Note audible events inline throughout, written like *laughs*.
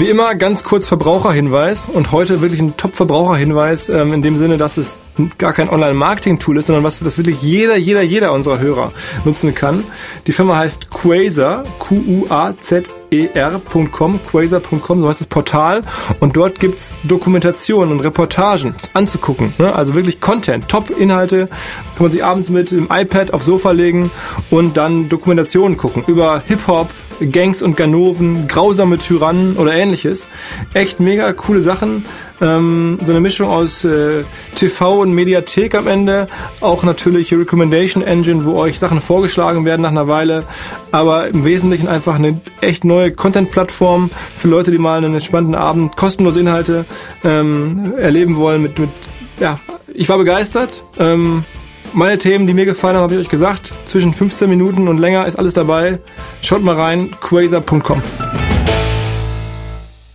Wie immer ganz kurz Verbraucherhinweis und heute wirklich ein Top-Verbraucherhinweis ähm, in dem Sinne, dass es gar kein Online-Marketing-Tool ist, sondern was, was wirklich jeder, jeder, jeder unserer Hörer nutzen kann. Die Firma heißt Quasar, Q-U-A-Z er.com, quasar.com, so heißt das Portal. Und dort gibt's Dokumentationen und Reportagen anzugucken. Ne? Also wirklich Content, Top-Inhalte, kann man sich abends mit dem iPad aufs Sofa legen und dann Dokumentationen gucken über Hip-Hop, Gangs und Ganoven, grausame Tyrannen oder ähnliches. Echt mega coole Sachen. Ähm, so eine Mischung aus äh, TV und Mediathek am Ende. Auch natürlich Recommendation Engine, wo euch Sachen vorgeschlagen werden nach einer Weile. Aber im Wesentlichen einfach eine echt neue Content-Plattform für Leute, die mal einen entspannten Abend kostenlose Inhalte ähm, erleben wollen. Mit, mit, ja, ich war begeistert. Ähm, meine Themen, die mir gefallen haben, habe ich euch gesagt. Zwischen 15 Minuten und länger ist alles dabei. Schaut mal rein, quasar.com.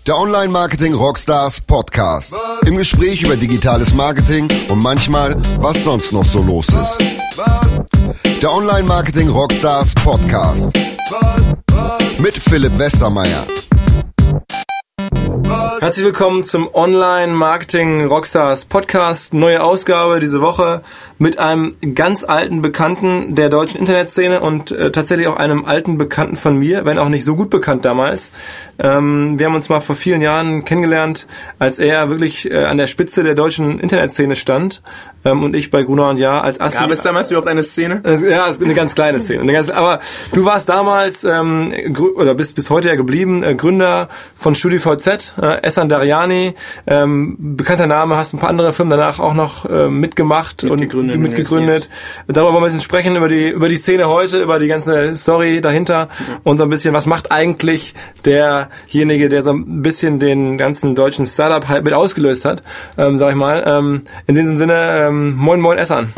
Der Online Marketing Rockstars Podcast. Im Gespräch über digitales Marketing und manchmal, was sonst noch so los ist. Der Online Marketing Rockstars Podcast. Mit Philipp Westermeier. Herzlich willkommen zum Online Marketing Rockstars Podcast. Neue Ausgabe diese Woche mit einem ganz alten Bekannten der deutschen Internetszene und äh, tatsächlich auch einem alten Bekannten von mir, wenn auch nicht so gut bekannt damals. Ähm, wir haben uns mal vor vielen Jahren kennengelernt, als er wirklich äh, an der Spitze der deutschen Internetszene stand ähm, und ich bei Gruner und Ja als Assi. Gab es damals überhaupt eine Szene? Ja, eine ganz kleine Szene. Eine ganz, aber du warst damals ähm, oder bist bis heute ja geblieben äh, Gründer von StudiVZ, äh, Essan Dariani, ähm, bekannter Name, hast ein paar andere Firmen danach auch noch äh, mitgemacht und mitgegründet. Darüber wollen wir ein bisschen sprechen, über die, über die Szene heute, über die ganze Story dahinter ja. und so ein bisschen, was macht eigentlich derjenige, der so ein bisschen den ganzen deutschen Startup-Hype mit ausgelöst hat, ähm, sag ich mal. Ähm, in diesem Sinne, ähm, moin moin Essan.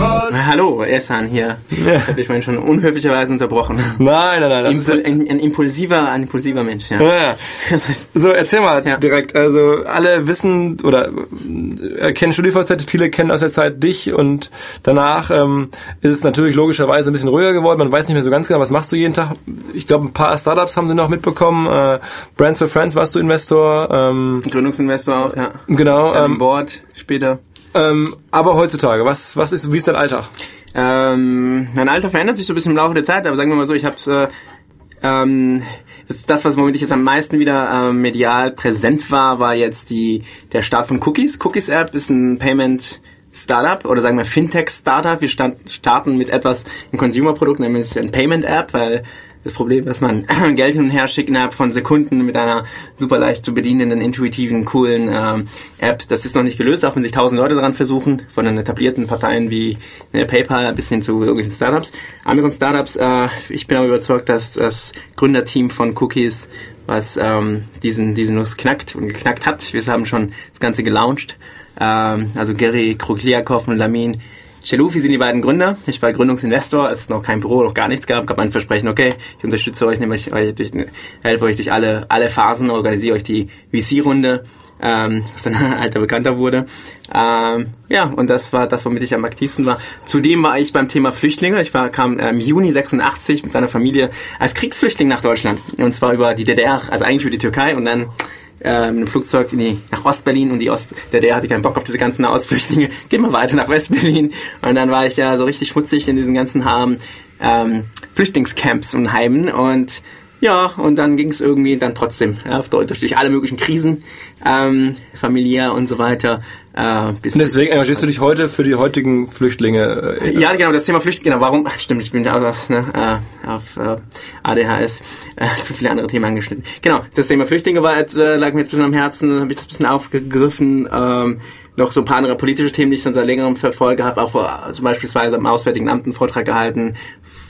Hallo, Essan hier. Ja. Ich habe dich vorhin schon unhöflicherweise unterbrochen. Nein, nein, nein. Das Impul ein, ein, impulsiver, ein impulsiver Mensch, ja. ja. *laughs* so, erzähl mal ja. direkt. Also alle wissen oder äh, kennen StudiVZ, viele kennen aus der Zeit dich und danach ähm, ist es natürlich logischerweise ein bisschen ruhiger geworden. Man weiß nicht mehr so ganz genau, was machst du jeden Tag. Ich glaube, ein paar Startups haben sie noch mitbekommen. Äh, Brands for Friends warst du Investor. Ähm, Gründungsinvestor auch, ja. Genau. Ähm, Board später. Ähm, aber heutzutage, was, was ist, wie ist dein Alltag? Ähm, mein Alltag verändert sich so ein bisschen im Laufe der Zeit, aber sagen wir mal so, ich habe äh, ähm, das ist das, was ich jetzt am meisten wieder äh, medial präsent war, war jetzt die der Start von Cookies. Cookies App ist ein Payment Startup oder sagen wir Fintech Startup. Wir starten mit etwas ein Consumer Produkt, nämlich ein Payment App, weil das Problem, dass man *clears throat* Geld hin und her schickt innerhalb von Sekunden mit einer super leicht zu bedienenden, intuitiven, coolen ähm, App, das ist noch nicht gelöst, auch wenn sich tausend Leute daran versuchen, von den etablierten Parteien wie ne, PayPal bis hin zu irgendwelchen Startups. Anderen Startups, äh, ich bin aber überzeugt, dass das Gründerteam von Cookies was ähm, diesen, diesen Nuss knackt und geknackt hat. Wir haben schon das Ganze gelauncht. Ähm, also Gary Krukliakov und Lamin Chelufi sind die beiden Gründer. Ich war Gründungsinvestor, es ist noch kein Büro, noch gar nichts gab. Gab mein Versprechen, okay, ich unterstütze euch, nehme euch, durch, helfe euch durch alle, alle Phasen, organisiere euch die VC-Runde, ähm, was dann ein *laughs* alter Bekannter wurde. Ähm, ja, und das war das, womit ich am aktivsten war. Zudem war ich beim Thema Flüchtlinge. Ich war, kam im Juni 86 mit meiner Familie als Kriegsflüchtling nach Deutschland. Und zwar über die DDR, also eigentlich über die Türkei und dann äh, mit dem Flugzeug in die, nach Ostberlin und die Ost, der, der hatte keinen Bock auf diese ganzen Ausflüchtlinge. *laughs* Geh mal weiter nach Westberlin. Und dann war ich ja so richtig schmutzig in diesen ganzen Harm, ähm, Flüchtlingscamps und Heimen und ja, und dann ging es irgendwie dann trotzdem ja, durch alle möglichen Krisen, ähm, familiär und so weiter. Äh, und deswegen engagierst du dich heute für die heutigen Flüchtlinge? Äh, ja, genau, das Thema Flüchtlinge, genau, warum, stimmt, ich bin da aus, ne, äh, auf äh, ADHS äh, *laughs* zu viele andere Themen angeschnitten. Genau, das Thema Flüchtlinge war, äh, lag mir jetzt ein bisschen am Herzen, habe ich das ein bisschen aufgegriffen. Ähm, noch so ein paar andere politische Themen, die ich dann seit längerem verfolge, habe auch vor, zum beispielsweise am Auswärtigen Amt einen Vortrag gehalten.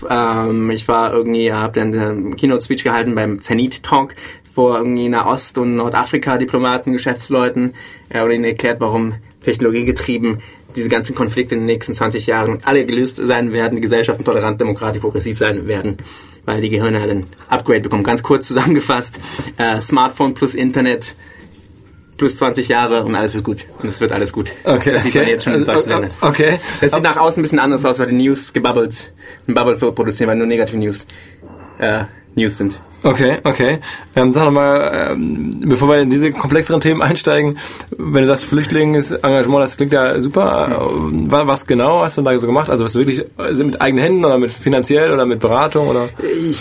Ähm, ich war irgendwie, habe dann einen Keynote-Speech gehalten beim Zenit Talk vor irgendwie Nahost- und Nordafrika-Diplomaten, Geschäftsleuten äh, und ihnen erklärt, warum technologiegetrieben diese ganzen Konflikte in den nächsten 20 Jahren alle gelöst sein werden, die Gesellschaften tolerant, demokratisch, progressiv sein werden, weil die Gehirne halt ein Upgrade bekommen. Ganz kurz zusammengefasst, äh, Smartphone plus Internet plus 20 Jahre und alles wird gut. Und es wird alles gut. Okay. Das sieht okay. man jetzt schon in solchen Ländern. Okay. Das sieht nach außen ein bisschen anders aus, weil die News gebubbelt, ein Bubble produzieren, weil nur negative News äh, News sind. Okay, okay. Ähm, sag mal, ähm, bevor wir in diese komplexeren Themen einsteigen, wenn du sagst Flüchtlingsengagement, das klingt ja super. Äh, was genau hast du da so gemacht? Also was wirklich also mit eigenen Händen oder mit finanziell oder mit Beratung oder?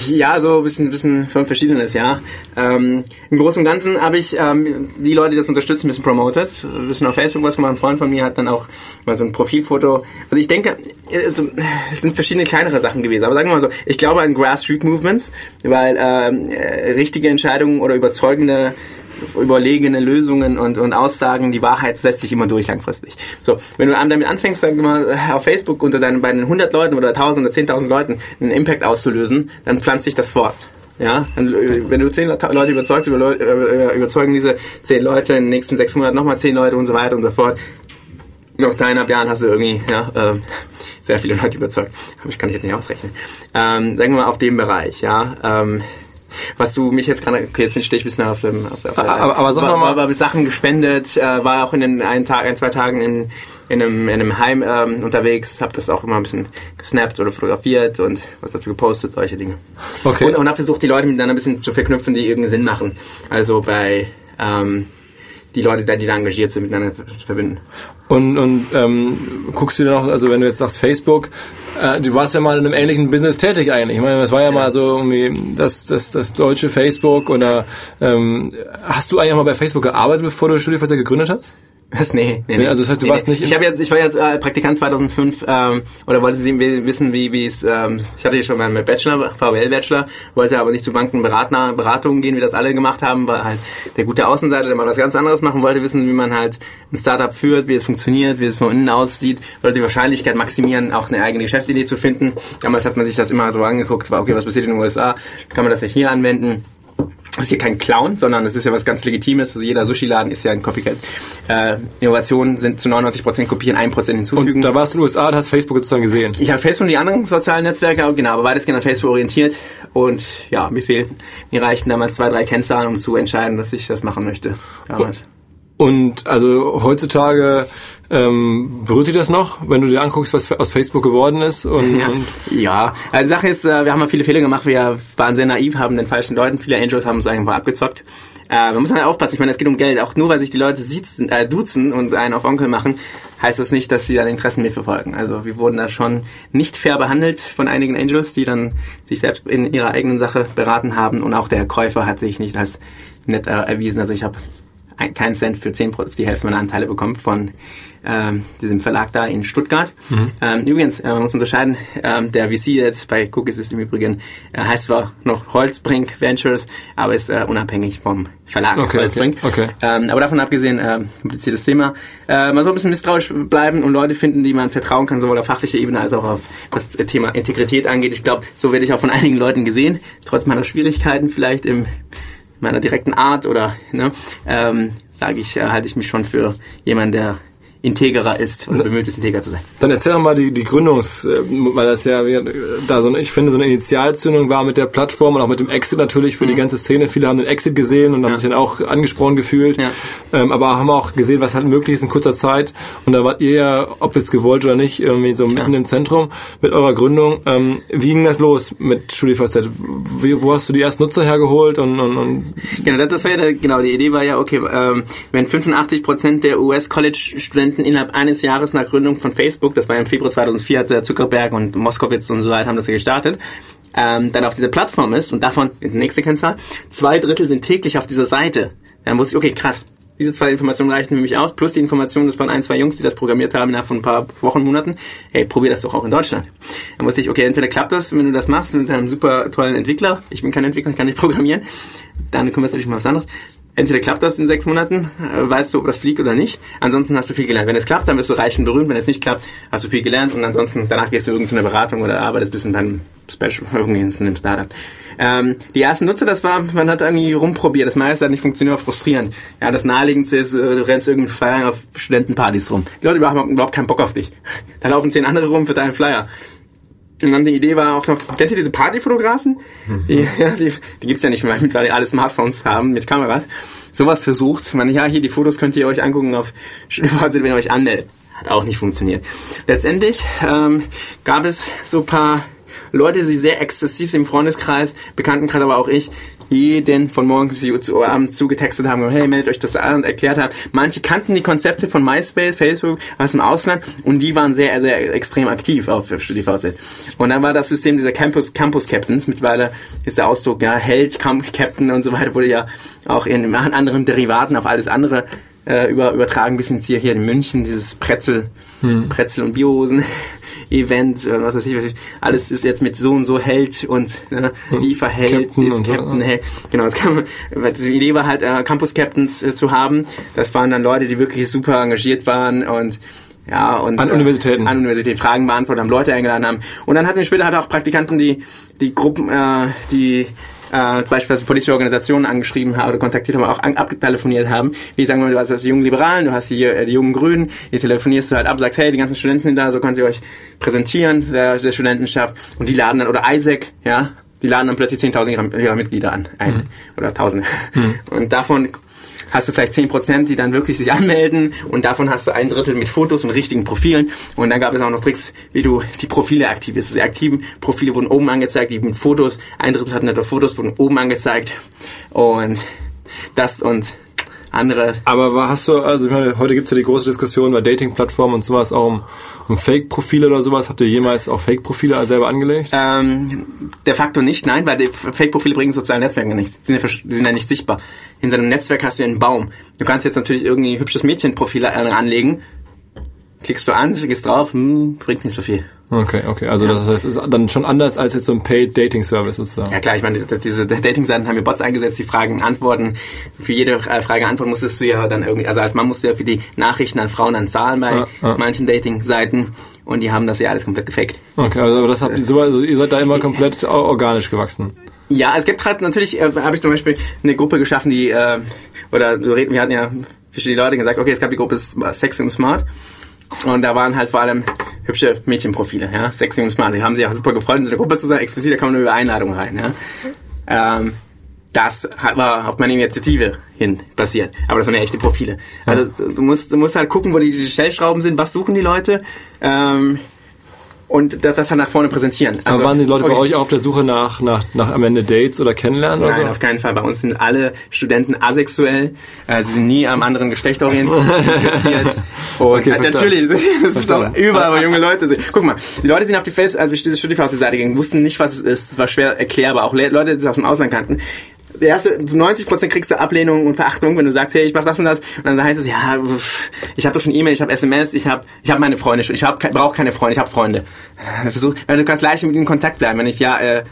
Ja, so ein bisschen, bisschen von verschiedenes, ja. Ähm, Im Großen und Ganzen habe ich ähm, die Leute, die das unterstützen, ein bisschen promoted, ein bisschen auf Facebook was gemacht. Ein Freund von mir hat dann auch mal so ein Profilfoto. Also ich denke, also, es sind verschiedene kleinere Sachen gewesen. Aber sagen wir mal so, ich glaube an Grassroot Movements, weil äh, äh, richtige Entscheidungen oder überzeugende überlegene Lösungen und, und Aussagen, die Wahrheit setzt sich immer durch langfristig. So, wenn du damit anfängst, wir mal, auf Facebook unter deinen bei den 100 Leuten oder 1000 oder 10.000 Leuten einen Impact auszulösen, dann pflanzt sich das fort. Ja, wenn du zehn Leute überzeugst, überzeugen diese zehn Leute in den nächsten sechs Monaten nochmal zehn Leute und so weiter und so fort. Nach dreieinhalb Jahren hast du irgendwie ja, äh, sehr viele Leute überzeugt. Aber ich kann ich jetzt nicht ausrechnen. Ähm, sagen wir mal auf dem Bereich, ja. Ähm, was du mich jetzt gerade, okay, jetzt stehe ich ein bisschen auf dem, auf, auf aber, aber sag war, mal, war, war Sachen gespendet, äh, war auch in den ein Tag, ein zwei Tagen in in einem, in einem Heim ähm, unterwegs, habe das auch immer ein bisschen gesnappt oder fotografiert und was dazu gepostet, solche Dinge. Okay. Und, und habe versucht, die Leute miteinander ein bisschen zu verknüpfen, die irgendeinen Sinn machen. Also bei ähm, die Leute, die da engagiert sind, miteinander verbinden. Und, und ähm, guckst du dir noch, also wenn du jetzt sagst Facebook, äh, du warst ja mal in einem ähnlichen Business tätig eigentlich. Ich meine, das war ja, ja. mal so irgendwie das, das, das deutsche Facebook oder ähm, hast du eigentlich auch mal bei Facebook gearbeitet, bevor du Studienfreiheit gegründet hast? *laughs* Was? Nee, nee, nee. Also das heißt, du nee, warst nee. nicht. Ich habe jetzt, ich war jetzt äh, Praktikant 2005 ähm, oder wollte Sie wissen, wie wie es. Ähm, ich hatte ja schon meinen Bachelor, VWL Bachelor, wollte aber nicht zu Bankenberatner Beratungen gehen, wie das alle gemacht haben, weil halt der gute Außenseiter, der mal was ganz anderes machen wollte, wissen, wie man halt ein Startup führt, wie es funktioniert, wie es von innen aussieht, wollte die Wahrscheinlichkeit maximieren, auch eine eigene Geschäftsidee zu finden. Damals hat man sich das immer so angeguckt, war okay, was passiert in den USA, kann man das ja hier anwenden das ist hier kein Clown, sondern es ist ja was ganz Legitimes. Also jeder Sushi-Laden ist ja ein Copycat. Äh, Innovationen sind zu 99% kopieren, 1% hinzufügen. Und da warst du in den USA und hast Facebook sozusagen gesehen? Ich habe Facebook und die anderen sozialen Netzwerke, genau, aber weitestgehend an Facebook orientiert. Und ja, mir fehlten, mir reichten damals zwei, drei Kennzahlen, um zu entscheiden, dass ich das machen möchte. Damals. Und also heutzutage ähm, berührt dich das noch, wenn du dir anguckst, was aus Facebook geworden ist? Und, ja, und ja. Also die Sache ist, äh, wir haben mal viele Fehler gemacht, wir waren sehr naiv, haben den falschen Leuten, viele Angels haben uns einfach abgezockt. Äh, man muss halt aufpassen, ich meine, es geht um Geld. Auch nur, weil sich die Leute siezen, äh, duzen und einen auf Onkel machen, heißt das nicht, dass sie dann Interessen mitverfolgen. Also wir wurden da schon nicht fair behandelt von einigen Angels, die dann sich selbst in ihrer eigenen Sache beraten haben und auch der Käufer hat sich nicht als nett äh, erwiesen. Also ich habe keinen Cent für 10 die Hälfte meiner Anteile bekommen von ähm, diesem Verlag da in Stuttgart. Mhm. Ähm, übrigens, äh, man muss unterscheiden, ähm, der VC jetzt bei Cookies ist im Übrigen, äh, heißt zwar noch Holzbrink Ventures, aber ist äh, unabhängig vom Verlag okay, Holzbrink. Okay, okay. Ähm, aber davon abgesehen, äh, kompliziertes Thema. Äh, man soll ein bisschen misstrauisch bleiben und Leute finden, die man vertrauen kann, sowohl auf fachlicher Ebene als auch auf das Thema Integrität angeht. Ich glaube, so werde ich auch von einigen Leuten gesehen, trotz meiner Schwierigkeiten vielleicht im meiner direkten Art oder ne, ähm, sage ich, äh, halte ich mich schon für jemanden, der integerer ist oder bemüht ist, integer zu sein. Dann erzähl doch mal die, die Gründungs, äh, weil das ja da so eine, ich finde, so eine Initialzündung war mit der Plattform und auch mit dem Exit natürlich für mhm. die ganze Szene. Viele haben den Exit gesehen und haben ja. sich dann auch angesprochen gefühlt, ja. ähm, aber haben auch gesehen, was halt möglich ist in kurzer Zeit. Und da wart ihr ja, ob jetzt gewollt oder nicht, irgendwie so mitten ja. im Zentrum mit eurer Gründung. Ähm, wie ging das los mit StudiVZ? Wo hast du die ersten Nutzer hergeholt und, und, und Genau, das war ja, genau, die Idee war ja, okay, ähm, wenn 85 Prozent der US-College-Studenten Studenten innerhalb eines Jahres nach Gründung von Facebook, das war im Februar 2004, hat Zuckerberg und Moskowitz und so weiter haben das gestartet, ähm, dann auf dieser Plattform ist und davon, die nächste Kennzahl, zwei Drittel sind täglich auf dieser Seite. Dann wusste ich, okay, krass, diese zwei Informationen reichen für mich aus, plus die Informationen, das waren ein, zwei Jungs, die das programmiert haben von ein paar Wochen, Monaten. Hey, probier das doch auch in Deutschland. Dann wusste ich, okay, entweder klappt das, wenn du das machst mit einem super tollen Entwickler. Ich bin kein Entwickler, ich kann nicht *laughs* programmieren. Dann kümmerst du dich um was anderes entweder klappt das in sechs Monaten, äh, weißt du, ob das fliegt oder nicht. Ansonsten hast du viel gelernt. Wenn es klappt, dann wirst du reich und berühmt. Wenn es nicht klappt, hast du viel gelernt und ansonsten danach gehst du irgendeine Beratung oder arbeitest bis in deinem Special, *laughs* irgendwie in einem Startup. Ähm, die ersten Nutzer, das war, man hat irgendwie rumprobiert. Das meiste hat nicht funktioniert, war frustrierend. Ja, das naheliegendste ist, äh, du rennst irgendeinen Flyer auf Studentenpartys rum. Die Leute haben überhaupt keinen Bock auf dich. Da laufen zehn andere rum für deinen Flyer. Und dann die Idee war auch noch, kennt ihr diese Partyfotografen? Mhm. Die, *laughs* ja, die, die gibt's ja nicht mehr, weil die alle Smartphones haben mit Kameras. Sowas versucht. Man, ja, hier die Fotos könnt ihr euch angucken auf *laughs* wenn ihr euch anmeldet. Hat auch nicht funktioniert. Letztendlich ähm, gab es so paar Leute, die sehr exzessiv im Freundeskreis, Bekanntenkreis, aber auch ich, jeden von morgens bis zu abends zugetextet haben, hey, meldet euch das an und erklärt haben. Manche kannten die Konzepte von MySpace, Facebook aus dem Ausland und die waren sehr, sehr extrem aktiv auf StudiVZ. Und dann war das System dieser Campus, Campus Captains, mittlerweile ist der Ausdruck, ja, Held, Camp Captain und so weiter, wurde ja auch in anderen Derivaten auf alles andere äh, über, übertragen, bis ins hier, hier in München, dieses Pretzel, hm. Pretzel und Biohosen. *laughs* Event, was weiß ich, alles ist jetzt mit so und so Held und äh, Lieferheld, Captain, ist Captain, so. Held. Genau, das kann man, die Idee war halt, äh, Campus Captains äh, zu haben. Das waren dann Leute, die wirklich super engagiert waren und ja, und an Universitäten. Äh, an Universitäten Fragen beantwortet haben, Leute eingeladen haben. Und dann hatten wir später halt auch Praktikanten, die die Gruppen, äh, die äh, beispielsweise politische Organisationen angeschrieben haben oder kontaktiert haben, auch an, abtelefoniert haben. Wie sagen wir, du hast die jungen Liberalen, du hast die, äh, die jungen Grünen, die telefonierst du halt ab, sagst, hey, die ganzen Studenten sind da, so können sie euch präsentieren, der, der Studentenschaft. Und die laden dann, oder Isaac, ja, die laden dann plötzlich 10.000 ihrer, ihrer Mitglieder an. Ein, mhm. Oder Tausende. Mhm. Und davon hast du vielleicht 10%, die dann wirklich sich anmelden und davon hast du ein Drittel mit Fotos und richtigen Profilen. Und dann gab es auch noch Tricks, wie du die Profile aktivierst. Die aktiven Profile wurden oben angezeigt, die mit Fotos, ein Drittel hatten etwa Fotos, wurden oben angezeigt. Und das und andere. Aber hast du, also ich meine, heute gibt es ja die große Diskussion bei Dating-Plattformen und sowas auch um, um Fake-Profile oder sowas. Habt ihr jemals auch Fake-Profile selber angelegt? Ähm, de facto nicht, nein, weil die Fake-Profile bringen sozialen Netzwerken nichts. Die sind, ja, die sind ja nicht sichtbar. In seinem Netzwerk hast du einen Baum. Du kannst jetzt natürlich irgendwie hübsches Mädchenprofil anlegen, klickst du an, gehst drauf, hm, bringt nicht so viel. Okay, okay. Also ja. das heißt, ist dann schon anders als jetzt so ein Paid Dating Service sozusagen. Ja klar, ich meine, diese Dating-Seiten haben ja Bots eingesetzt, die Fragen antworten. Für jede äh, Frage antworten musstest du ja dann irgendwie, also als Mann musst du ja für die Nachrichten an Frauen dann zahlen bei ja, ja. manchen Dating-Seiten und die haben das ja alles komplett gefaked. Okay, also das habt ihr so, also ihr seid da immer komplett organisch gewachsen. Ja, es gibt halt natürlich, äh, habe ich zum Beispiel eine Gruppe geschaffen, die, äh, oder so reden, wir hatten ja verschiedene Leute gesagt, okay, es gab die Gruppe Sex und Smart und da waren halt vor allem hübsche Mädchenprofile, ja, sexy und smart. Die haben sich auch super gefreut, in so einer Gruppe zu sein. Explizit, da kommen nur über Einladungen rein, ja. Ähm, das war auf meine Initiative hin passiert. Aber das waren ja echte Profile. Also du musst, du musst halt gucken, wo die, die Stellschrauben sind, was suchen die Leute. Ähm, und das, das dann nach vorne präsentieren. Also, Aber waren die Leute okay. bei euch auch auf der Suche nach, nach, nach am Ende Dates oder Kennenlernen Nein, oder so? auf keinen Fall. Bei uns sind alle Studenten asexuell. Äh, sie sind nie am anderen Geschlecht orientiert. *laughs* Und okay, äh, natürlich, *laughs* das ist doch überall, wo junge Leute sind. Guck mal, die Leute sind auf die Face, also ich diese StudiVZ-Seite gegangen, wussten nicht, was es ist. Es war schwer erklärbar. Auch Leute, die es aus dem Ausland kannten der erste, zu 90% kriegst du Ablehnung und Verachtung, wenn du sagst, hey, ich mach das und das. Und dann heißt es, ja, ich habe doch schon E-Mail, ich habe SMS, ich habe ich hab meine Freunde schon, ich hab, brauche keine Freunde, ich habe Freunde. *laughs* Versuch, du kannst leicht mit ihnen in Kontakt bleiben, wenn ich, ja, äh,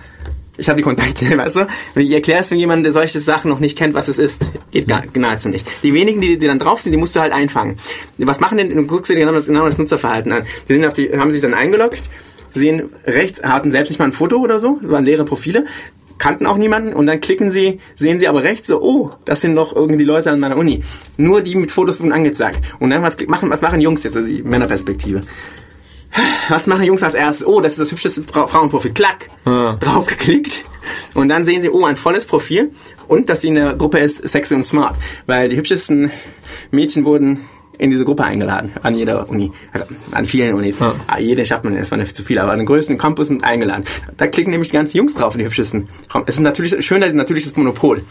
ich habe die Kontakte, *laughs* weißt du? Wenn ich erklärst für jemanden, der solche Sachen noch nicht kennt, was es ist, geht gar, nahezu nicht. Die wenigen, die, die dann drauf sind, die musst du halt einfangen. Was machen denn, du guckst dir genau das, genau das Nutzerverhalten an. Die, sind auf die haben sich dann eingeloggt, sehen rechts, hatten selbst nicht mal ein Foto oder so, waren leere Profile, kannten auch niemanden und dann klicken sie, sehen sie aber rechts so, oh, das sind doch irgendwie Leute an meiner Uni. Nur die mit Fotos wurden angezeigt. Und dann was machen, was machen Jungs jetzt, also die Männerperspektive? Was machen Jungs als erstes? Oh, das ist das hübscheste Frauenprofil. Klack. Ja. Draufgeklickt. Und dann sehen sie, oh, ein volles Profil und dass sie in der Gruppe ist sexy und smart. Weil die hübschesten Mädchen wurden in diese Gruppe eingeladen, an jeder Uni, also an vielen Unis. Ja. Ah, jede schafft man erstmal nicht zu viel, aber an den größten Campus sind eingeladen. Da klicken nämlich die ganzen Jungs drauf, die hübschesten. Es ist natürlich schön, natürliches Monopol.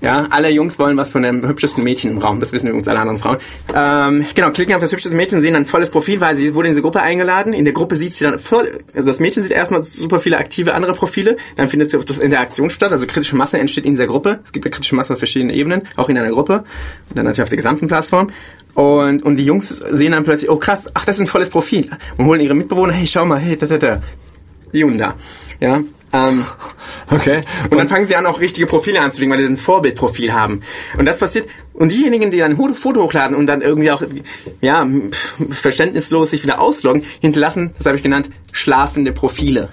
Ja, alle Jungs wollen was von dem hübschesten Mädchen im Raum, das wissen übrigens alle anderen Frauen. Ähm, genau, klicken auf das hübscheste Mädchen, sehen dann volles Profil, weil sie wurde in diese Gruppe eingeladen. In der Gruppe sieht sie dann voll, also das Mädchen sieht erstmal super viele aktive andere Profile, dann findet sie auf das Interaktion statt, also kritische Masse entsteht in dieser Gruppe. Es gibt ja kritische Masse auf verschiedenen Ebenen, auch in einer Gruppe und dann natürlich auf der gesamten Plattform. Und, und die Jungs sehen dann plötzlich, oh krass, ach, das ist ein volles Profil. Und holen ihre Mitbewohner, hey, schau mal, hey, da, da, da. Die Jungen da. Ja. Ähm, *laughs* okay. Und, und dann fangen sie an, auch richtige Profile anzulegen, weil sie ein Vorbildprofil haben. Und das passiert. Und diejenigen, die dann ein Foto hochladen und dann irgendwie auch, ja, verständnislos sich wieder ausloggen, hinterlassen, das habe ich genannt, schlafende Profile.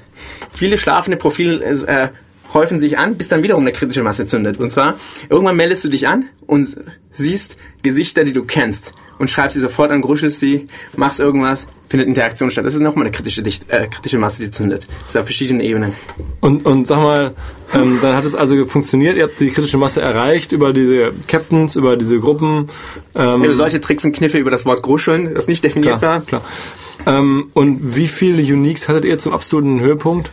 Viele schlafende Profile äh, häufen sich an, bis dann wiederum eine kritische Masse zündet. Und zwar, irgendwann meldest du dich an und siehst Gesichter, die du kennst und schreibst sie sofort an, gruschelst sie, machst irgendwas, findet Interaktion statt. Das ist nochmal eine kritische, Dicht, äh, kritische Masse, die zündet. Das ist auf verschiedenen Ebenen. Und, und sag mal, ähm, dann hat es also funktioniert, ihr habt die kritische Masse erreicht über diese Captains, über diese Gruppen. Ähm, über solche Tricks und Kniffe über das Wort gruscheln, das nicht definiert klar, war. Klar. Ähm, und wie viele Uniques hattet ihr zum absoluten Höhepunkt?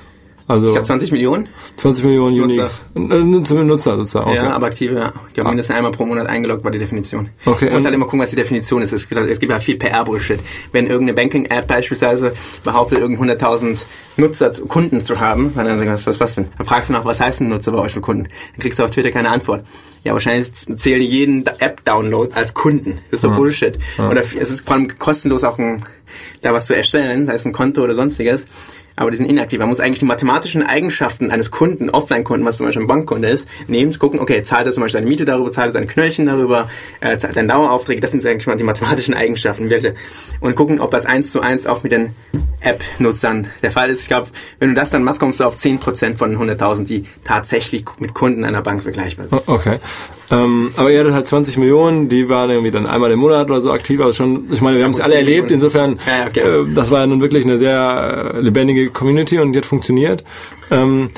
Also Ich glaube 20 Millionen. 20 Millionen Nutzer. Uniques. Äh, Nutzer sozusagen. Okay. Ja, aber aktive, ja. Ich glaube, mindestens einmal pro Monat eingeloggt war die Definition. Okay, Man muss und- halt immer gucken, was die Definition ist. Es gibt, es gibt ja viel PR-Bullshit. Wenn irgendeine Banking-App beispielsweise behauptet, irgend 100.000 Nutzer, Kunden zu haben, dann sagen was, was, was denn? Dann fragst du nach, was heißt ein Nutzer bei euch für Kunden? Dann kriegst du auf Twitter keine Antwort. Ja, wahrscheinlich zählen die jeden App-Download als Kunden. Das ist doch Bullshit. Oder es ist vor allem kostenlos auch ein, da was zu erstellen, da ist ein Konto oder sonstiges. Aber die sind inaktiv. Man muss eigentlich die mathematischen Eigenschaften eines Kunden, Offline-Kunden, was zum Beispiel ein Bankkunde ist, nehmen, gucken, okay, zahlt er zum Beispiel seine Miete darüber, zahlt er seine Knöllchen darüber, äh, zahlt er Daueraufträge, das sind eigentlich mal die mathematischen Eigenschaften. Welche. Und gucken, ob das eins zu eins auch mit den App-Nutzern der Fall ist. Ich glaube, wenn du das dann machst, kommst du auf 10% von den 100.000, die tatsächlich mit Kunden einer Bank vergleichbar sind. Okay. Ähm, aber ihr hattet halt 20 Millionen, die waren irgendwie dann einmal im Monat oder so aktiv. Also schon, ich meine, wir haben es alle 10 erlebt. Insofern, Ja, okay. äh, das war ja nun wirklich eine sehr äh, lebendige Community und die hat funktioniert. Ähm, äh,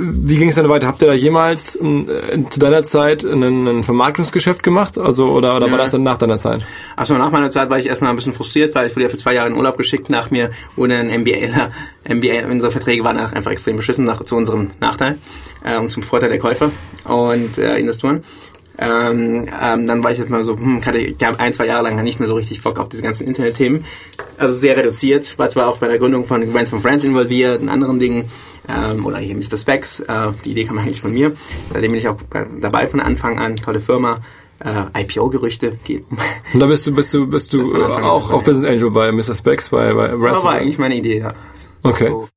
wie ging es dann weiter? Habt ihr da jemals äh, zu deiner Zeit ein, ein Vermarktungsgeschäft gemacht? Also oder, oder war Ja. das dann nach deiner Zeit? Achso, nach meiner Zeit war ich erstmal ein bisschen frustriert, weil ich wurde ja für zwei Jahre in Urlaub geschickt. Nach mir wurde ein MBA, MBA *laughs* unsere Verträge waren einfach extrem beschissen, nach, zu unserem Nachteil äh, und zum Vorteil der Käufer und äh, Investoren. Ähm, ähm, dann war ich jetzt mal so, hm, hatte ein, zwei Jahre lang nicht mehr so richtig Bock auf diese ganzen Internetthemen. Also sehr reduziert, war zwar auch bei der Gründung von Brands from Friends involviert, in anderen Dingen, ähm, oder hier Mr. Specs, äh, die Idee kam eigentlich von mir. Seitdem bin ich auch bei, dabei von Anfang an, tolle Firma. Äh, IPO-Gerüchte geht um. *laughs* Und da bist du, bist du, bist du Von äh, an auch, auch Business Angel bei Mr. Specs, bei, bei Das Ransom. war eigentlich meine Idee, ja. Okay. So.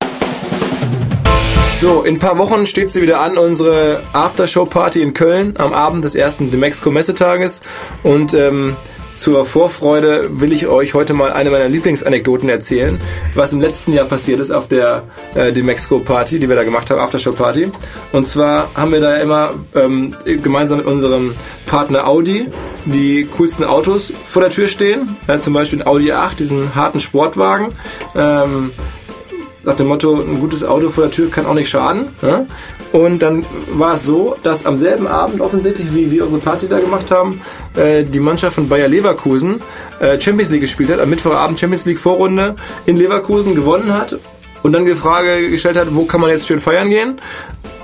So, in ein paar Wochen steht sie wieder an, unsere Aftershow-Party in Köln am Abend des ersten Demexco Messetages. Und ähm, zur Vorfreude will ich euch heute mal eine meiner Lieblingsanekdoten erzählen, was im letzten Jahr passiert ist auf der äh, Demexco-Party, die wir da gemacht haben, Aftershow-Party. Und zwar haben wir da immer ähm, gemeinsam mit unserem Partner Audi die coolsten Autos vor der Tür stehen. Äh, zum Beispiel den Audi A8, diesen harten Sportwagen. Ähm, nach dem Motto, ein gutes Auto vor der Tür kann auch nicht schaden. Ja? Und dann war es so, dass am selben Abend offensichtlich, wie wir unsere Party da gemacht haben, äh, die Mannschaft von Bayer Leverkusen äh, Champions League gespielt hat, am Mittwochabend Champions League Vorrunde in Leverkusen gewonnen hat und dann die Frage gestellt hat, wo kann man jetzt schön feiern gehen?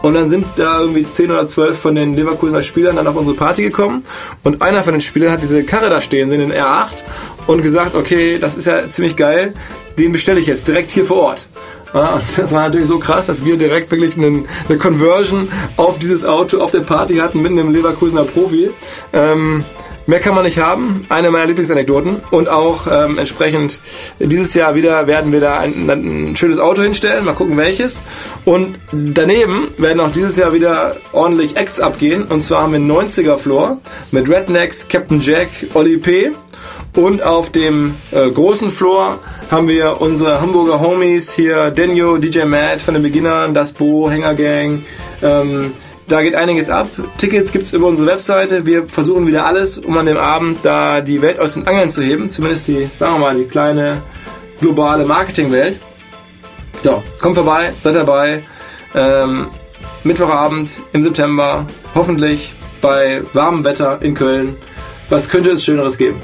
Und dann sind da irgendwie 10 oder 12 von den Leverkusener Spielern dann auf unsere Party gekommen. Und einer von den Spielern hat diese Karre da stehen, den R8, und gesagt, okay, das ist ja ziemlich geil, den bestelle ich jetzt direkt hier vor Ort. Ja, und *laughs* das war natürlich so krass, dass wir direkt wirklich einen, eine Conversion auf dieses Auto auf der Party hatten mit einem Leverkusener Profi. Ähm, mehr kann man nicht haben. Eine meiner Lieblingsanekdoten. Und auch ähm, entsprechend dieses Jahr wieder werden wir da ein, ein schönes Auto hinstellen. Mal gucken welches. Und daneben werden auch dieses Jahr wieder ordentlich Acts abgehen. Und zwar haben wir einen 90er Floor mit Rednecks, Captain Jack, Oli P. Und auf dem äh, großen Floor haben wir unsere Hamburger Homies hier, Denio, DJ Matt von den Beginnern, Das Bo, Hänger Gang. Ähm, da geht einiges ab. Tickets gibt's über unsere Webseite. Wir versuchen wieder alles, um an dem Abend da die Welt aus den Angeln zu heben. Zumindest die, sagen wir mal, die kleine globale Marketingwelt. So, kommt vorbei, seid dabei. Ähm, Mittwochabend im September, hoffentlich bei warmem Wetter in Köln. Was könnte es Schöneres geben?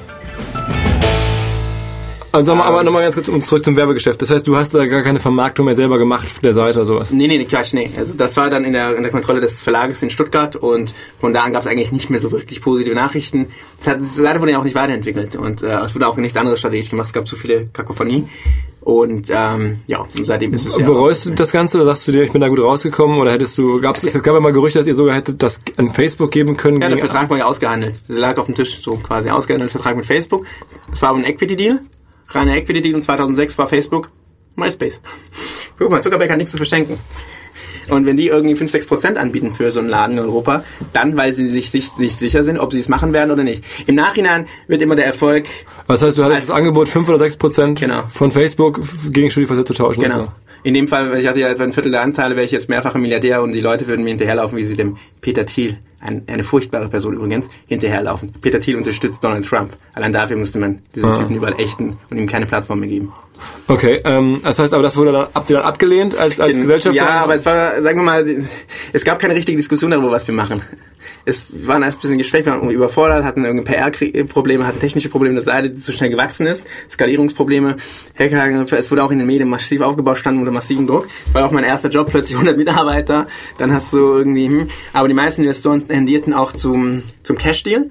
Also sagen wir aber nochmal ganz kurz um zurück zum Werbegeschäft. Das heißt, du hast da gar keine Vermarktung mehr selber gemacht der Seite oder sowas. Nee, nee, nee, Quatsch, nee. Also das war dann in der, in der Kontrolle des Verlages in Stuttgart und von da an gab es eigentlich nicht mehr so wirklich positive Nachrichten. Das hat, das Seite wurde ja auch nicht weiterentwickelt und äh, es wurde auch nichts anderes strategisch gemacht. Es gab zu viele Kakophonie und ähm, ja, seitdem ist es ja... Bereust du das Ganze oder sagst du dir, ich bin da gut rausgekommen oder hättest du, gab's, es gab ja mal Gerüchte, dass ihr sogar hättet das an Facebook geben können. Ja, der Vertrag war ja ausgehandelt. Der lag auf dem Tisch, so quasi ausgehandelt, Vertrag mit Facebook. Es war aber ein Equity-Deal, reiner Equity-Deal und 2006 war Facebook MySpace. Guck mal, Zuckerberg hat nichts zu verschenken. Und wenn die irgendwie 5, 6 Prozent anbieten für so einen Laden in Europa, dann, weil sie sich, sich, sich sicher sind, ob sie es machen werden oder nicht. Im Nachhinein wird immer der Erfolg, Was heißt, du hattest das Angebot 5 oder 6 Prozent Genau. von Facebook gegen StudiVZ zu tauschen. genau. In dem Fall, ich hatte ja etwa ein Viertel der Anteile, wäre ich jetzt mehrfacher Milliardär und die Leute würden mir hinterherlaufen, wie sie dem Peter Thiel, ein, eine furchtbare Person übrigens, hinterherlaufen. Peter Thiel unterstützt Donald Trump. Allein dafür musste man diesen Ah. Typen überall ächten und ihm keine Plattform mehr geben. Okay, ähm, das heißt aber, das wurde dann, habt ihr dann abgelehnt als, als Gesellschaft? Ja, aber es war, sagen wir mal, es gab keine richtige Diskussion darüber, was wir machen. Es waren ein bisschen geschwächt, waren überfordert, hatten irgendwie PR-Probleme, hatten technische Probleme, der Seite, zu schnell gewachsen ist, Skalierungsprobleme. Es wurde auch in den Medien massiv aufgebaut, standen unter massivem Druck. War auch mein erster Job, plötzlich *laughs* 100 Mitarbeiter, dann hast du irgendwie, hm. aber die meisten Investoren tendierten auch zum, zum Cash-Deal.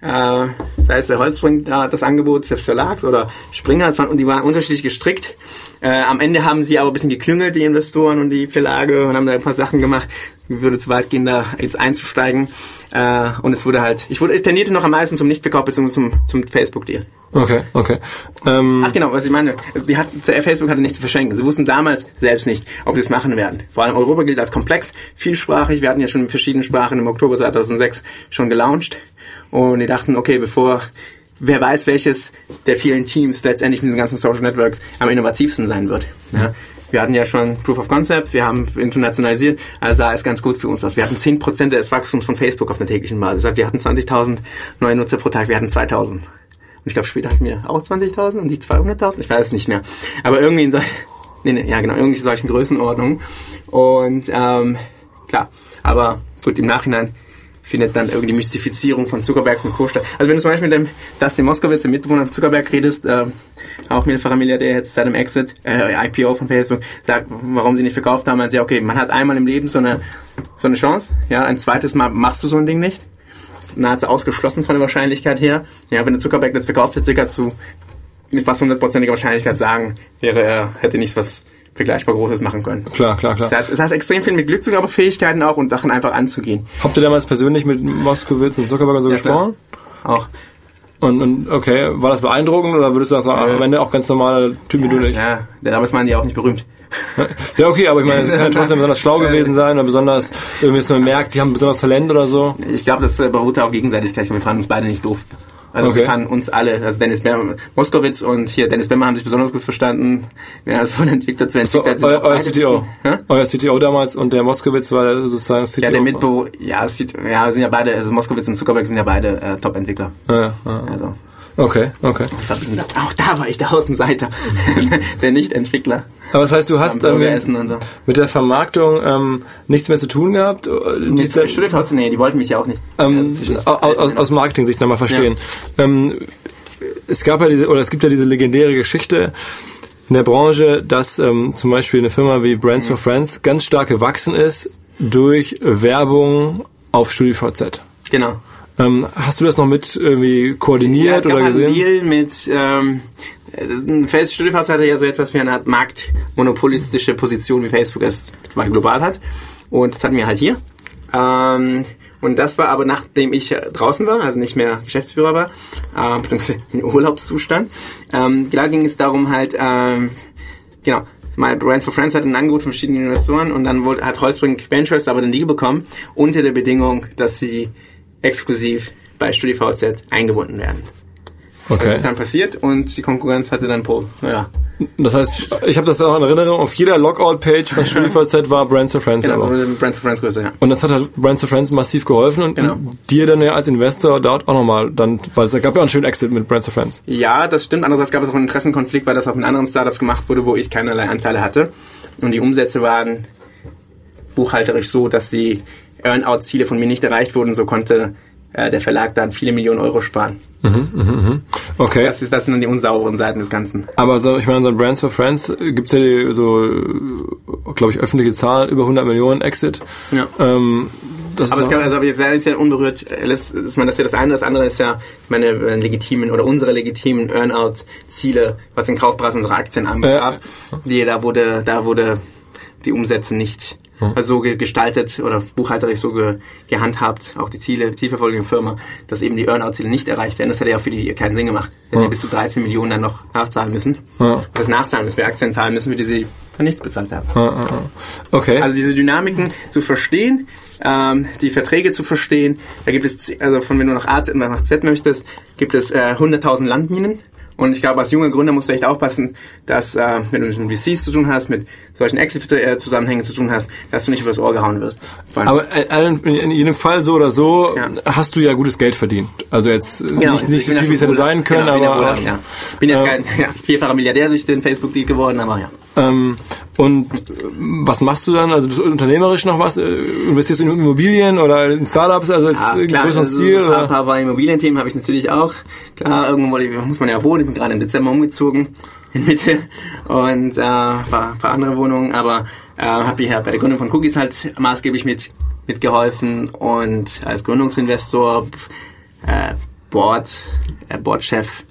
Äh, sei es der Holzspring, da das Angebot des Verlags oder Springer, das waren, und die waren unterschiedlich gestrickt. Äh, am Ende haben sie aber ein bisschen geklüngelt, die Investoren und die Verlage, und haben da ein paar Sachen gemacht. Ich würde zu weit gehen, da jetzt einzusteigen. Äh, und es wurde halt, ich, wurde, ich tendierte noch am meisten zum Nichtverkauf bzw. zum, zum Facebook-Deal. Okay, okay. Ähm Ach genau, was ich meine. Also die hat, Facebook hatte nichts zu verschenken. Sie wussten damals selbst nicht, ob sie es machen werden. Vor allem Europa gilt als komplex, vielsprachig. Wir hatten ja schon verschiedene Sprachen im Oktober 2006 schon gelauncht. Und die dachten, okay, bevor, wer weiß, welches der vielen Teams letztendlich in diesen ganzen Social Networks am innovativsten sein wird. Ja. Wir hatten ja schon Proof of Concept, wir haben internationalisiert, also sah es ganz gut für uns aus. Wir hatten 10% des Wachstums von Facebook auf einer täglichen Basis. Also wir hatten 20.000 neue Nutzer pro Tag, wir hatten 2.000. Und ich glaube, später hatten wir auch 20.000 und die 200.000, ich weiß es nicht mehr. Aber irgendwie in, so, nee, nee, ja, genau, irgendwie in solchen Größenordnungen. Und ähm, klar, aber gut, im Nachhinein findet dann irgendwie Mystifizierung von Zuckerbergs und Co. statt. Also wenn du zum Beispiel mit dem Dustin Moskowitz, dem Mitbewohner von Zuckerberg, redest, äh, auch mehrfacher Milliardär jetzt seit dem Exit, äh, IPO von Facebook, sagt, warum sie nicht verkauft haben, meint ja, okay, man hat einmal im Leben so eine, so eine Chance, ja, ein zweites Mal machst du so ein Ding nicht. Nahezu ausgeschlossen von der Wahrscheinlichkeit her. Ja, wenn der Zuckerberg jetzt verkauft wird, circa zu mit fast hundertprozentiger Wahrscheinlichkeit sagen, wäre er, hätte nichts was vergleichbar Großes machen können. Klar, klar, klar. Das heißt, das heißt extrem viel mit Glück zu tun, aber Fähigkeiten auch und Sachen einfach anzugehen. Habt ihr damals persönlich mit Moskowitz und Zuckerberg und so ja, gesprochen? Klar. Auch. Und, und okay, war das beeindruckend oder würdest du sagen, ja. am Ende auch ganz normale Typen ja, wie du nicht? Ja, damals waren die auch nicht berühmt. *laughs* ja, okay, aber ich meine, es kann ja trotzdem besonders schlau gewesen sein oder besonders irgendwie, dass man merkt, die haben besonders Talent oder so. Ich glaube, das beruhte auf Gegenseitigkeit. Wir fanden uns beide nicht doof. Also okay. wir fanden uns alle, also Dennis Bemmer, Moskowitz und hier Dennis Bemmer haben sich besonders gut verstanden. Ja, also von Entwickler zu Entwickler. So, euer, euer CTO. Euer CTO damals und der Moskowitz war sozusagen CTO. Ja, der Mitbo, ja, ja, sind ja beide, also Moskowitz und Zuckerberg sind ja beide äh, Top-Entwickler. Ja, ja, Also. Okay, okay. Auch da war ich der Außenseiter, *laughs* der Nicht-Entwickler. Aber das heißt, du hast ähm, so. mit der Vermarktung ähm, nichts mehr zu tun gehabt? Die studiert nee, die wollten mich ja auch nicht. Ähm, aus, aus, aus Marketing-Sicht nochmal verstehen. Ja. Ähm, es gab ja diese, oder es gibt ja diese legendäre Geschichte in der Branche, dass ähm, zum Beispiel eine Firma wie Brands for Friends ganz stark gewachsen ist durch Werbung auf StudiVZ. Genau. Ähm, hast du das noch mit irgendwie koordiniert ja, oder gesehen? Ein Deal mit ähm, Facebook Studiofast hatte ja so etwas wie eine Art marktmonopolistische Position, wie Facebook es global hat. Und das hatten wir halt hier. Ähm, und das war aber nachdem ich draußen war, also nicht mehr Geschäftsführer war, äh, beziehungsweise in Urlaubszustand. Ähm, da ging es darum halt, ähm, genau, My Brands for Friends hat ein Angebot von verschiedenen Investoren und dann hat Holzbrink Ventures aber den Deal bekommen, unter der Bedingung, dass sie exklusiv bei StudiVZ eingebunden werden. Okay. Das ist dann passiert und die Konkurrenz hatte dann Pro. Ja. Das heißt, ich habe das auch in Erinnerung, auf jeder Logout-Page von StudiVZ war Brands for Friends. Genau, Brands for Friends größer, ja. Und das hat halt Brands for Friends massiv geholfen und genau. dir dann ja als Investor dort auch nochmal dann, weil es gab ja auch einen schönen Exit mit Brands for Friends. Ja, das stimmt. Andererseits gab es auch einen Interessenkonflikt, weil das auch mit anderen Startups gemacht wurde, wo ich keinerlei Anteile hatte. Und die Umsätze waren buchhalterisch so, dass die Earn-out-Ziele von mir nicht erreicht wurden. So konnte äh, der Verlag dann viele Millionen Euro sparen. Mhm, mh, mh. Okay. Das, ist, das sind dann die unsauren Seiten des Ganzen. Aber so, ich meine, so ein Brands for Friends äh, gibt es ja die, so, äh, glaube ich, öffentliche Zahlen, über 100 Millionen Exit. Ja. Ähm, das aber es kann, also, jetzt ist ja unberührt, das, ist das ja das eine, das andere ist ja meine äh, legitimen oder unsere legitimen Earnout-Ziele, was den Kaufpreis unserer Aktien anbetraf. Äh. Die, da wurde, da wurde die Umsätze nicht also so gestaltet oder buchhalterisch so ge gehandhabt, auch die Ziele, zielverfolgende Firma, dass eben die Earnout-Ziele nicht erreicht werden. Das hätte ja für die keinen Sinn gemacht. Hätten ja. bis zu 13 Millionen dann noch nachzahlen müssen. Ja. Das nachzahlen müssen, wir Aktien zahlen müssen, für die sie für nichts bezahlt haben. Okay. Also diese Dynamiken zu verstehen, ähm, die Verträge zu verstehen, da gibt es, also von wenn du nach A nach Z möchtest, gibt es äh, 100.000 Landminen und ich glaube, als junger Gründer musst du echt aufpassen, dass, äh, wenn du mit VCs zu tun hast, mit solchen Exit-Zusammenhängen zu tun hast, dass du nicht übers Ohr gehauen wirst. Aber in jedem Fall so oder so ja. hast du ja gutes Geld verdient. Also jetzt genau, nicht, nicht so viel, wie es hätte sein können, genau, aber... Bruder, ja. Bin jetzt äh, kein *laughs* ja, vierfacher Milliardär durch den Facebook-Deal geworden, aber ja. Ähm, und äh, was machst du dann? Also unternehmerisch noch was? Äh, Investierst du in Immobilien oder in Startups, also jetzt Ja, in klar, größeren also Stil? ein paar, paar, Immobilienthemen habe ich natürlich auch. Klar, irgendwo muss man ja wohnen. Ich bin gerade im Dezember umgezogen *laughs* in Mitte und äh, paar, paar andere Wohnungen, aber äh, habe hier bei der Gründung von Cookies halt maßgeblich mit mitgeholfen und als Gründungsinvestor, äh, Board, äh, Boardchef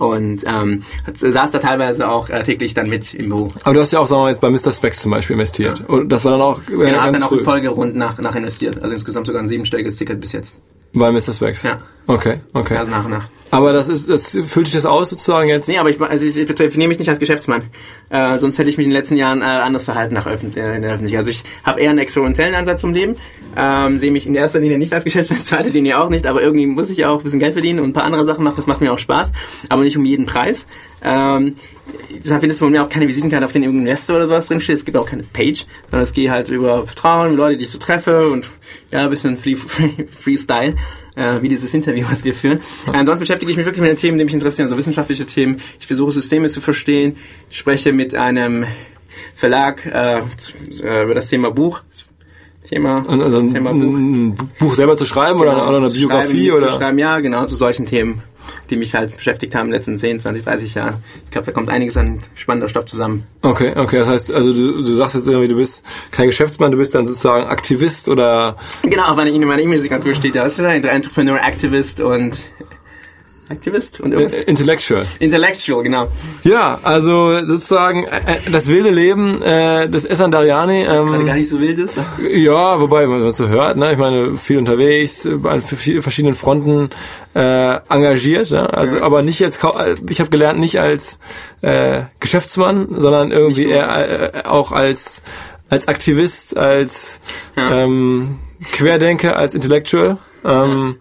und ähm, hat- saß da teilweise auch äh, täglich dann mit im Büro. Aber du hast ja auch, sagen wir mal, jetzt bei Mr. Specs zum Beispiel investiert. Und das war dann auch äh, Genau, ganz dann auch früh in Folgerund nach, nach investiert. Also insgesamt sogar ein siebenstelliges Ticket bis jetzt. bei Mr. Specs. Ja. Okay, okay. Also nach und nach. Aber das ist, das füllt dich das aus sozusagen jetzt? Nee, aber ich, also ich, ich definiere mich nicht als Geschäftsmann. Äh, sonst hätte ich mich in den letzten Jahren äh, anders verhalten nach Öffn äh, in der Öffentlichkeit. Also ich habe eher einen experimentellen Ansatz zum Leben. Ähm, sehe mich in erster Linie nicht als Geschäftsmann, *laughs* in zweiter Linie auch nicht, aber irgendwie muss ich auch ein bisschen Geld verdienen und ein paar andere Sachen machen. Das macht mir auch Spaß, aber nicht um jeden Preis. Ähm, deshalb findest du von mir auch keine Visitenkarte, auf denen irgendein Investor oder sowas drinsteht. Es gibt auch keine Page, sondern es geht halt über Vertrauen, Leute, die ich so treffe und ja, ein bisschen free, *laughs* Freestyle, äh, wie dieses Interview, *laughs* was wir führen. Ansonsten beschäftige ich mich wirklich mit den Themen, die mich interessieren, also wissenschaftliche Themen. Ich versuche Systeme zu verstehen. Ich spreche mit einem Verlag äh, äh, über das Thema Buch. Thema, also Thema Buch. ein Buch selber zu schreiben oder, oder eine Zu Biografie schreiben, oder? Zu schreiben, ja, genau, zu solchen Themen, die mich halt beschäftigt haben in den letzten 10, 20, 30 Jahren. Ich glaube, da kommt einiges an spannender Stoff zusammen. Okay, okay, das heißt, also du, du sagst jetzt irgendwie, du bist kein Geschäftsmann, du bist dann sozusagen Aktivist oder Genau, auf meiner meine E-Mail-Signatur steht da, ist ein Entrepreneur, Activist und Aktivist und irgendwas. äh, Intellectual. Intellectual, genau. Ja, also sozusagen äh, äh, das wilde Leben äh, des Esan Dariani. Gerade Ähm, gar nicht so wild ist. ja, wobei man was so hört, ne? Ich meine, viel unterwegs, an vielen verschiedenen Fronten äh, engagiert, ne? Also, Ja. aber nicht jetzt. Ich habe gelernt, nicht als äh, Geschäftsmann, sondern irgendwie eher äh, auch als als Aktivist, als Ja. ähm, Querdenker, als Intellectual. Ähm,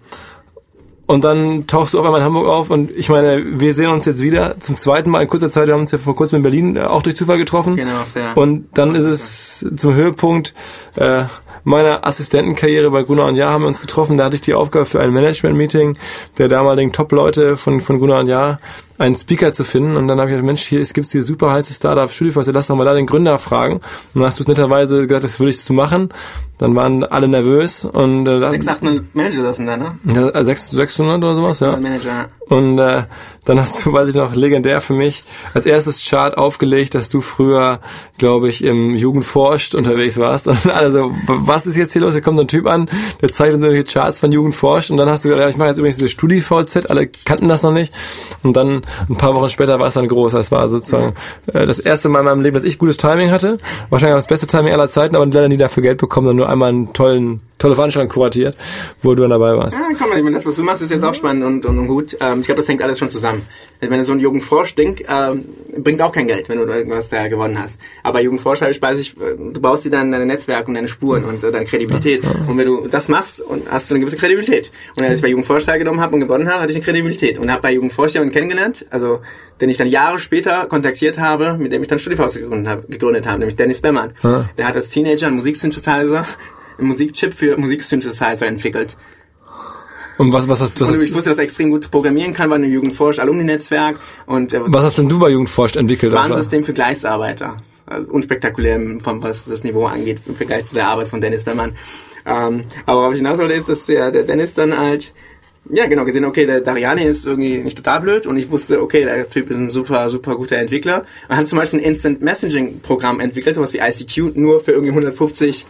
Und dann tauchst du auf einmal in Hamburg auf und ich meine, wir sehen uns jetzt wieder zum zweiten Mal in kurzer Zeit. Wir haben uns ja vor kurzem in Berlin äh, auch durch Zufall getroffen. Genau, sehr. Und dann ist es zum Höhepunkt äh, meiner Assistentenkarriere bei Gunnar und Jahr haben wir uns getroffen. Da hatte ich die Aufgabe für ein Management-Meeting der damaligen Top-Leute von, von Gunnar und Jahr einen Speaker zu finden. Und dann habe ich gedacht, Mensch, hier gibt es dieses super heiße Startup Studioforce, lass doch mal da den Gründer fragen. Und dann hast du es netterweise gesagt, das würde ich zu machen. Dann waren alle nervös und äh, dann, 600, 800 Manager sind da, ne? ja, äh, sechs- 600 oder sowas, ja. Manager. Und äh, dann hast du, weiß ich noch, legendär für mich, als erstes Chart aufgelegt, dass du früher, glaube ich, im Jugendforscht unterwegs warst. *laughs* Und alle so, was ist jetzt hier los? Hier kommt so ein Typ an, der zeigt uns irgendwelche Charts von Jugendforscht. Und dann hast du gesagt, ja, ich mache jetzt übrigens diese StudiVZ, alle kannten das noch nicht. Und dann ein paar Wochen später war es dann groß. Das war sozusagen äh, das erste Mal in meinem Leben, dass ich gutes Timing hatte. Wahrscheinlich auch das beste Timing aller Zeiten, aber leider nie dafür Geld bekommen, sondern nur einmal einen tollen, tolle Veranstaltung kuratiert, wo du dann dabei warst. Ja, komm mal, ich meine, das, was du machst, ist jetzt auch spannend und, und, und gut. Ähm, ich glaube, das hängt alles schon zusammen. Ich meine, so ein Jugendforsch-Ding ähm, bringt auch kein Geld, wenn du irgendwas da gewonnen hast. Aber Jugendforsch halt weiß ich, äh, du baust dir dann deine Netzwerke und deine Spuren und äh, deine Kredibilität. Und wenn du das machst, und hast du eine gewisse Kredibilität. Und als ich bei Jugendforsch teilgenommen habe und gewonnen habe, hatte ich eine Kredibilität. Und habe bei Jugendforsch jemanden kennengelernt, also den ich dann Jahre später kontaktiert habe, mit dem ich dann StudiVZ gegründet habe, gegründet habe nämlich Dennis Beckmann. Der hat als Teenager einen Musiksynthesizer, einen Musikchip für Musiksynthesizer entwickelt. Und was, was hast du, was, Und ich wusste, dass er extrem gut programmieren kann, war ein Jugendforsch Alumni-Netzwerk und äh, was hast denn du bei Jugendforscht entwickelt? War- Warnsystem für Gleichsarbeiter. Also unspektakulär, von was das Niveau angeht, im Vergleich zu der Arbeit von Dennis Beckmann. Ähm, aber worauf ich hinaus wollte, ist, dass der, der Dennis dann halt, ja genau, gesehen, okay, der Dariani ist irgendwie nicht total blöd und ich wusste, okay, der Typ ist ein super, super guter Entwickler. Und hat zum Beispiel ein Instant Messaging Programm entwickelt, sowas wie ICQ, nur für irgendwie 150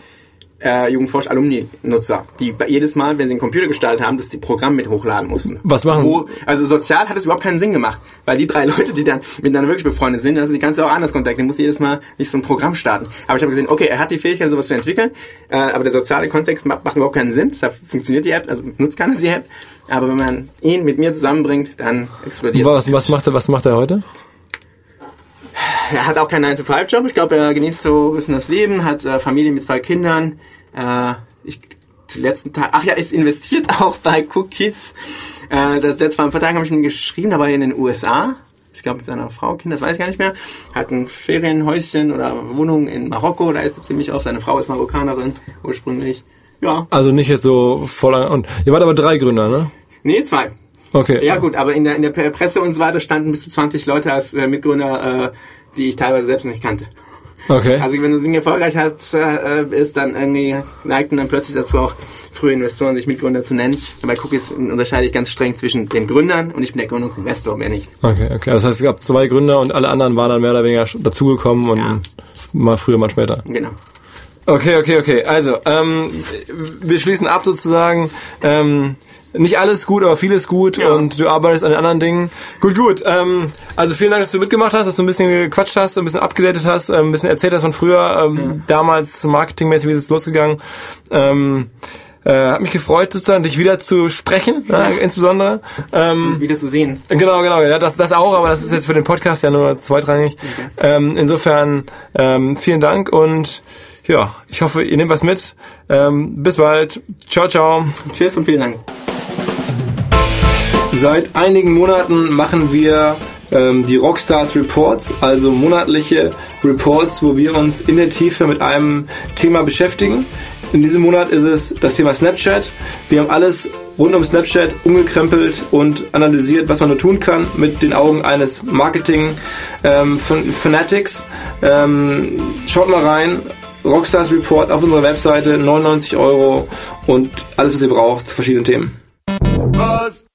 äh, Jugendforsch-Alumni-Nutzer, die jedes Mal, wenn sie einen Computer gestartet haben, das die Programm mit hochladen mussten. Was machen- Wo, also sozial hat es überhaupt keinen Sinn gemacht, weil die drei *laughs* Leute, die dann miteinander wirklich befreundet sind, also die kannst du auch anders kontaktieren, musst jedes Mal nicht so ein Programm starten. Aber ich habe gesehen, okay, er hat die Fähigkeit, sowas zu entwickeln, äh, aber der soziale Kontext macht, macht überhaupt keinen Sinn, deshalb funktioniert die App, also nutzt keiner die App, aber wenn man ihn mit mir zusammenbringt, dann explodiert was, was macht er, was macht er heute? Er hat auch keinen 9-to-5-Job. Ich glaube, er genießt so ein bisschen das Leben, hat äh, Familie mit zwei Kindern. Äh, ich, die letzten Tage, ach ja, ist investiert *laughs* auch bei Cookies. Äh, das letzte Mal am Vertrag habe ich ihm geschrieben, da war er in den USA. Ich glaube mit seiner Frau, Kind, das weiß ich gar nicht mehr. Hat ein Ferienhäuschen oder Wohnung in Marokko, da ist er ziemlich oft. Seine Frau ist Marokkanerin ursprünglich. Ja, Also nicht jetzt so voll an, und ihr wart aber drei Gründer, ne? nee, zwei. Okay. Ja gut, aber in der, in der Presse und so weiter standen bis zu 20 Leute als äh, Mitgründer die ich teilweise selbst nicht kannte. Okay. Also wenn du Dinge erfolgreich hast, äh, ist dann irgendwie neigten dann plötzlich dazu auch frühe Investoren sich Mitgründer zu nennen. Bei Cookies unterscheide ich ganz streng zwischen den Gründern und ich bin der Gründungsinvestor, mehr nicht. Okay, okay. Das heißt, es gab zwei Gründer und alle anderen waren dann mehr oder weniger dazugekommen und Ja. mal früher, mal später. Genau. Okay, okay, okay. Also, ähm, wir schließen ab sozusagen. Ähm, nicht alles gut, aber vieles gut Ja. und du arbeitest an den anderen Dingen. Gut, gut. Ähm, also vielen Dank, dass du mitgemacht hast, dass du ein bisschen gequatscht hast, ein bisschen abgedatet hast, ähm, ein bisschen erzählt hast von früher, ähm, damals marketingmäßig, wie ist es losgegangen. Ähm, äh, hat mich gefreut, sozusagen, dich wieder zu sprechen, ja, insbesondere. Ähm, Wieder zu sehen. Genau, genau, ja, das, das auch, aber das ist jetzt für den Podcast ja nur zweitrangig. Ähm, insofern ähm, vielen Dank und ja, ich hoffe, ihr nehmt was mit. Ähm, bis bald. Ciao, ciao. Tschüss und vielen Dank. Seit einigen Monaten machen wir ähm, die Rockstars Reports, also monatliche Reports, wo wir uns in der Tiefe mit einem Thema beschäftigen. In diesem Monat ist es das Thema Snapchat. Wir haben alles rund um Snapchat umgekrempelt und analysiert, was man nur tun kann mit den Augen eines Marketing ähm. Ähm, schaut mal rein. Rockstars Report auf unserer Webseite, 99 Euro und alles, was ihr braucht zu verschiedenen Themen. Buzz,